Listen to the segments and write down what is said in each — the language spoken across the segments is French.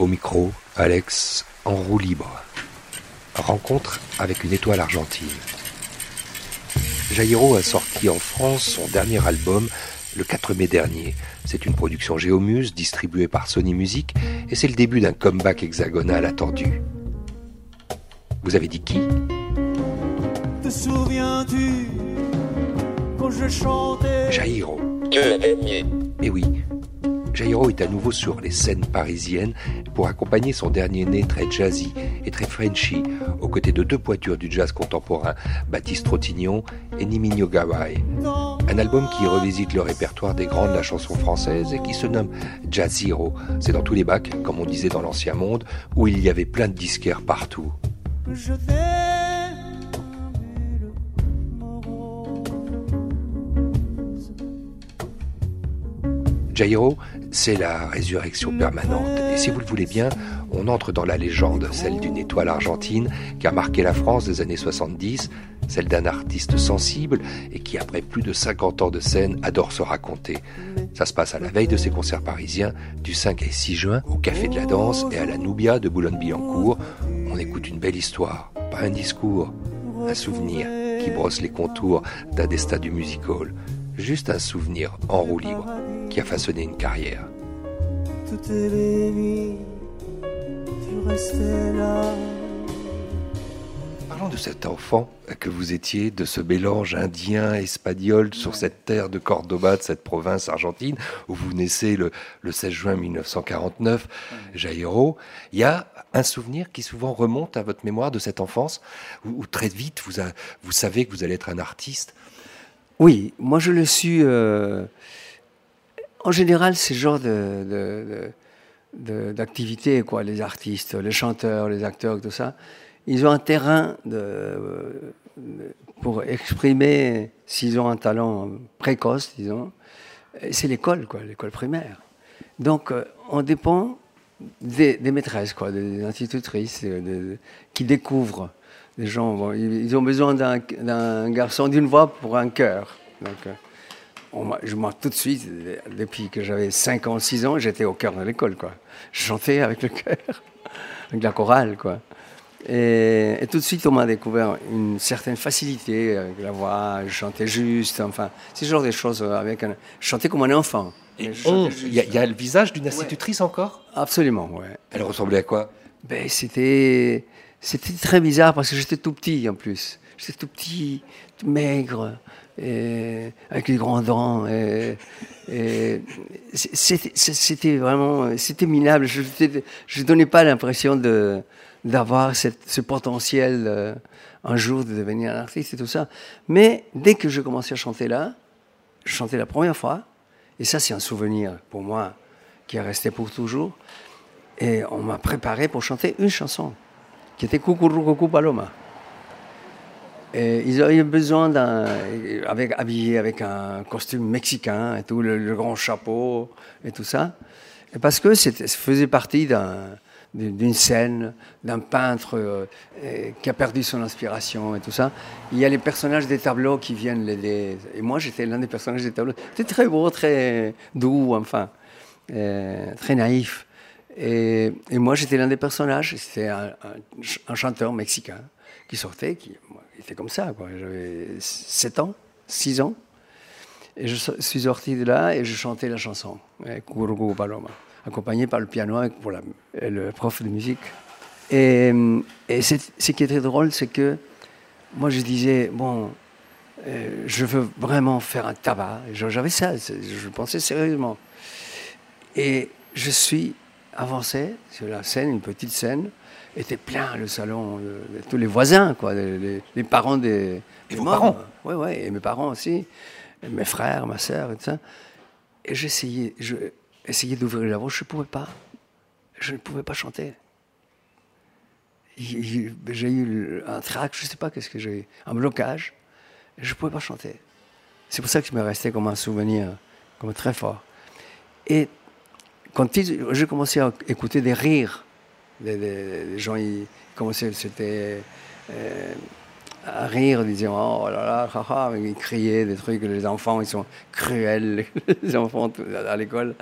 Au micro, Alex en roue libre. Rencontre avec une étoile argentine. Jairo a sorti en France son dernier album le 4 mai dernier. C'est une production Géomuse distribuée par Sony Music et c'est le début d'un comeback hexagonal attendu. Vous avez dit qui? Te souviens-tu quand je chantais? Jairo. Et Eh oui, Jairo est à nouveau sur les scènes parisiennes pour accompagner son dernier né très jazzy et très frenchy, aux côtés de deux pointures du jazz contemporain, Baptiste Trottignon et Niminho Gawai. Un album qui revisite le répertoire des grands de la chanson française et qui se nomme Jazz Hero. C'est dans tous les bacs, comme on disait dans l'ancien monde, où il y avait plein de disquaires partout. Jairo, c'est la résurrection permanente. Et si vous le voulez bien, on entre dans la légende, celle d'une étoile argentine qui a marqué la France des années 70, celle d'un artiste sensible et qui, après plus de 50 ans de scène, adore se raconter. Ça se passe à la veille de ses concerts parisiens, du 5 et 6 juin, au Café de la Danse et à la Nubia de Boulogne-Billancourt. On écoute une belle histoire, pas un discours, un souvenir qui brosse les contours d'un destin du music hall. Juste un souvenir en roue libre qui a façonné une carrière. toutes les nuits. Tu restais là. Parlons de cet enfant que vous étiez, de ce mélange indien-espagnol sur cette terre de Cordoba, de cette province argentine, où vous naissez le, le 16 juin 1949, Jairo. Il y a un souvenir qui souvent remonte à votre mémoire de cette enfance, où, où très vite vous, a- vous savez que vous allez être un artiste. Oui, moi je le suis. euh, en général, le genre de, d'activité, quoi. Les artistes, les chanteurs, les acteurs, tout ça, ils ont un terrain de- pour exprimer s'ils ont un talent précoce, disons. C'est l'école, quoi, l'école primaire. Donc, euh, on dépend des, maîtresses, quoi, des institutrices qui découvrent des gens. bon, ils, ont besoin d'un, garçon d'une voix pour un chœur. Donc, euh, on je m'en tout de suite, depuis que j'avais 5 ans, 6 ans, j'étais au cœur de l'école, quoi. Je chantais avec le chœur, avec la chorale, quoi. Et, et tout de suite, on m'a découvert une certaine facilité avec la voix, je chantais juste, enfin, c'est ce genre de choses avec un, je chantais comme un enfant. Y, il y a le visage d'une institutrice encore? Absolument, ouais. Elle ressemblait à quoi? Ben, c'était, c'était très bizarre parce que j'étais tout petit en plus. J'étais tout petit, maigre, avec les grands dents. C'était, vraiment, c'était minable. Je ne donnais pas l'impression d'avoir ce potentiel euh, un jour de devenir un artiste et tout ça. Mais dès que je commençais à chanter là, je chantais la première fois, et ça c'est un souvenir pour moi qui est resté pour toujours. Et on m'a préparé pour chanter une chanson, qui était Coucou Paloma. Et ils avaient besoin d'un. Avec, habillé avec un costume mexicain et tout, le, grand chapeau et tout ça. Et parce que ça faisait partie d'un- d'une scène, d'un peintre euh, qui a perdu son inspiration et tout ça. Il y a les personnages des tableaux qui viennent l'aider. Et moi, j'étais l'un des personnages des tableaux. C'était très beau, très doux, enfin, euh, très naïf. Et, moi, j'étais l'un des personnages. C'était un, un ch- un chanteur mexicain qui sortait, qui était comme ça. J'avais 7 ans, 6 ans. Et je suis sorti de là et je chantais la chanson, eh, Cucurucu Paloma, accompagné par le piano pour la- le prof de musique. Et, ce qui est très drôle, c'est que moi, je disais, bon, euh, je veux vraiment faire un tabac. J'avais ça, je pensais sérieusement. Et je suis avancé sur la scène, une petite scène, était plein le salon, le- tous les voisins, quoi, les, parents des, des vos morts. parents Oui, oui, et mes parents aussi, et mes frères, ma sœur, et tout ça. Et j'essayais, je essayais d'ouvrir la bouche, je ne pouvais pas. Je ne pouvais pas chanter. J'ai eu un trac, je ne sais pas qu'est-ce que j'ai eu, un blocage, et je ne pouvais pas chanter. C'est pour ça que je me restais comme un souvenir, comme très fort. Et quand ils- j'ai commencé à écouter des rires, des gens, ils commençaient, c'était euh, à rire, disant Oh là là, haha, ils criaient des trucs, les enfants, ils sont cruels, les enfants à l'école.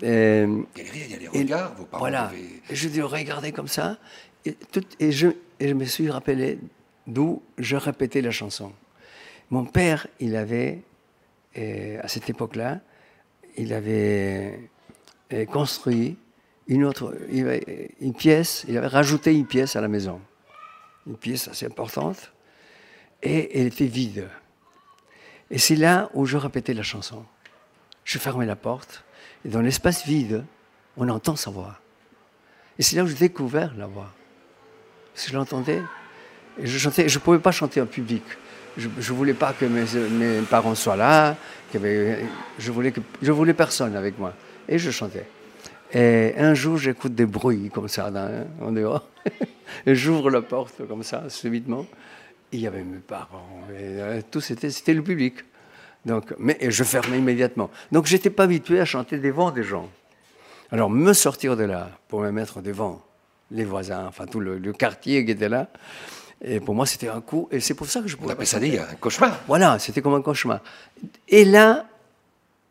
Il y a les il y a les regards, vos parents Voilà. Et je dis regardez comme ça. Et, tout- et je, et je me suis rappelé d'où je répétais la chanson. Mon père, il avait, à cette époque-là, il avait construit une autre, une pièce, il avait rajouté une pièce à la maison. Une pièce assez importante. Et elle était vide. Et c'est là où je répétais la chanson. Je fermais la porte, et dans l'espace vide, on entend sa voix. Et c'est là où j'ai découvert la voix. Parce que je l'entendais, et je chantais, je ne pouvais pas chanter en public. Je ne voulais pas que mes, parents soient là, avait- je, voulais que, je voulais personne avec moi. Et je chantais. Et un jour, j'écoute des bruits comme ça en dehors. et j'ouvre la porte comme ça, subitement. Il y avait mes parents. Et, euh, tout, c'était, c'était le public. Donc, mais et je fermais immédiatement. Donc, je n'étais pas habitué à chanter devant des gens. Alors, me sortir de là pour me mettre devant les voisins, enfin tout le, le quartier qui était là, et pour moi, c'était un coup. Et c'est pour ça que je On pouvais appelle pas ça un cauchemar. Voilà, c'était comme un cauchemar. Et là,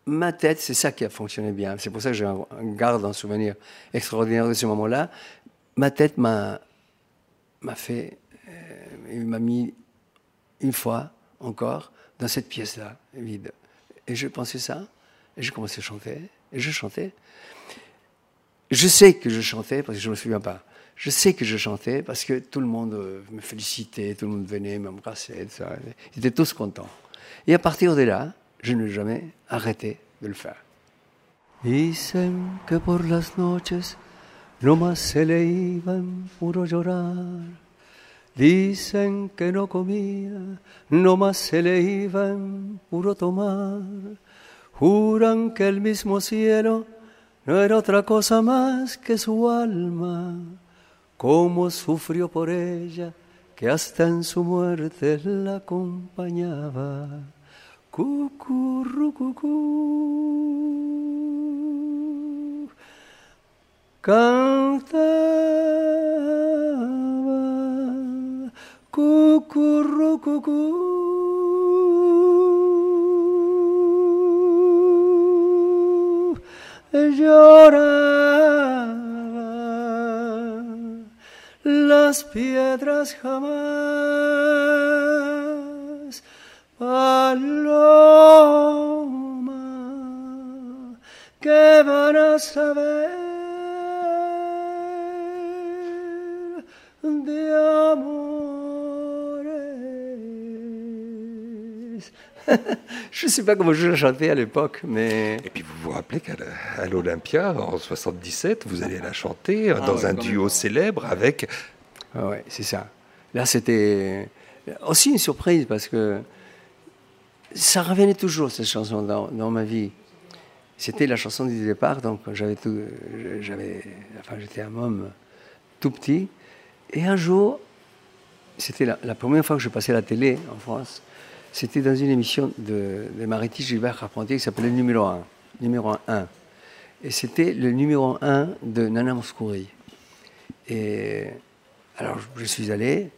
ma tête, c'est ça qui a fonctionné bien. C'est pour ça que un garde un souvenir extraordinaire de ce moment-là. Ma tête m'a fait, euh, m'a mis une fois encore dans cette pièce-là, vide. Et je pensais ça, et je commençais à chanter, et je chantais. Je sais que je chantais, parce que je ne me souviens pas. Je sais que je chantais parce que tout le monde euh, me félicitait, tout le monde venait m'embrasser. Ils étaient tous contents. Et à partir de là, je n'ai jamais arrêté de le faire. Dicen que por las noches nomás se le iban puro llorar. Dicen que no comía, nomás se le iban puro tomar. Juran que el mismo cielo no era otra cosa más que su alma. Cómo sufrió por ella, que hasta en su muerte la acompañaba. Cucurrucucú. Cantaba cucurrucucú. Lloraba las piedras jamás. A saber de amores. je ne sais pas comment je chantais à l'époque, mais Et puis vous vous rappelez qu'à la- l'Olympia, en 77, vous allez la chanter euh, dans ouais, un duo célèbre avec Ah ouais, c'est ça. Là, c'était aussi une surprise parce que ça revenait toujours, cette chanson, dans, ma vie. C'était la chanson du départ, donc j'avais j'avais, enfin, j'étais un homme tout petit. Et un jour, c'était la, première fois que je passais la télé en France, c'était dans une émission de, de Gilbert Carpentier qui s'appelait Numéro 1. Numéro 1. Et c'était le numéro 1 de Nana Mouskouri. Et alors, je suis allé,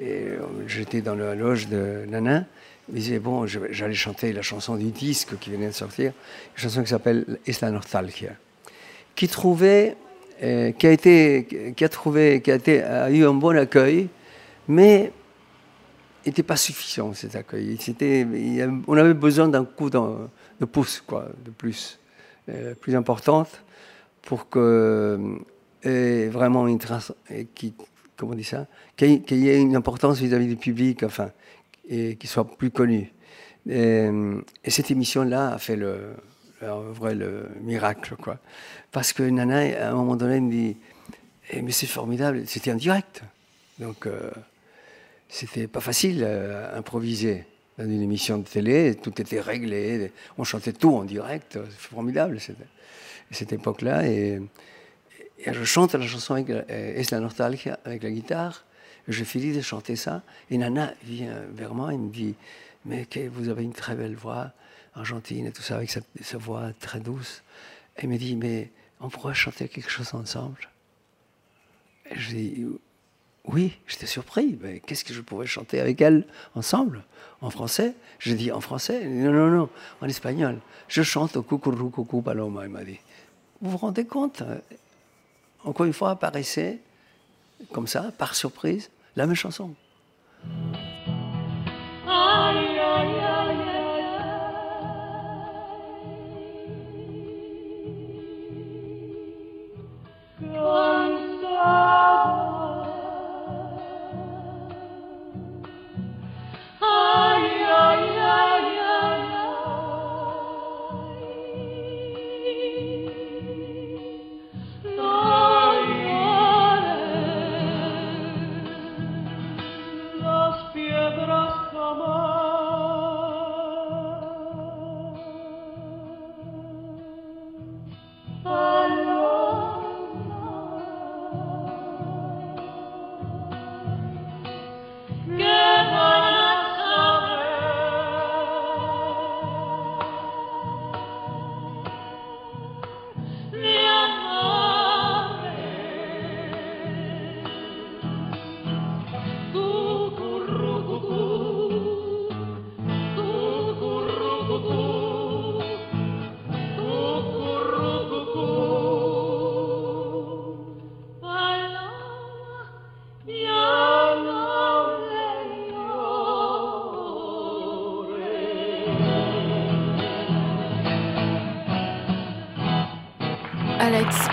et euh, j'étais dans la loge de Nana. Il disait, bon, j'allais chanter la chanson du disque qui venait de sortir, une chanson qui s'appelle Es la nostalgia, qui trouvait, euh, qui a été, qui a trouvé, qui a, été, a eu un bon accueil, mais n'était pas suffisant cet accueil. On avait besoin d'un coup de pouce, quoi, de plus, euh, plus importante, pour que euh, vraiment une et qui, comment on dit ça, qu'il y ait- une importance vis-à-vis du public, enfin, et qu'il soit plus connu. Et, et cette émission-là a fait le, le- vrai le miracle, quoi. Parce que Nana, à un moment donné, me dit, Eh, mais c'est formidable, c'était en direct, donc. euh, c'était pas facile à improviser dans une émission de télé, tout était réglé, on chantait tout en direct, c'est formidable cette, cette époque-là. Et, je chante la chanson avec, euh, la avec la guitare. Je finis de chanter ça. Et Nana vient vers moi et me dit Mais vous avez une très belle voix argentine et tout ça, avec sa, voix très douce. Elle me dit Mais on pourrait chanter quelque chose ensemble et Je dis Oui, j'étais surpris. Mais qu'est-ce que je pourrais chanter avec elle ensemble En français? Je dis En français? Non, non, non, en espagnol. Je chante au Cucurru Cucu Paloma, elle m'a dit. Vous vous rendez compte hein encore une fois, apparaissait, comme ça, par surprise, la même chanson.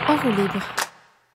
Enroue libre.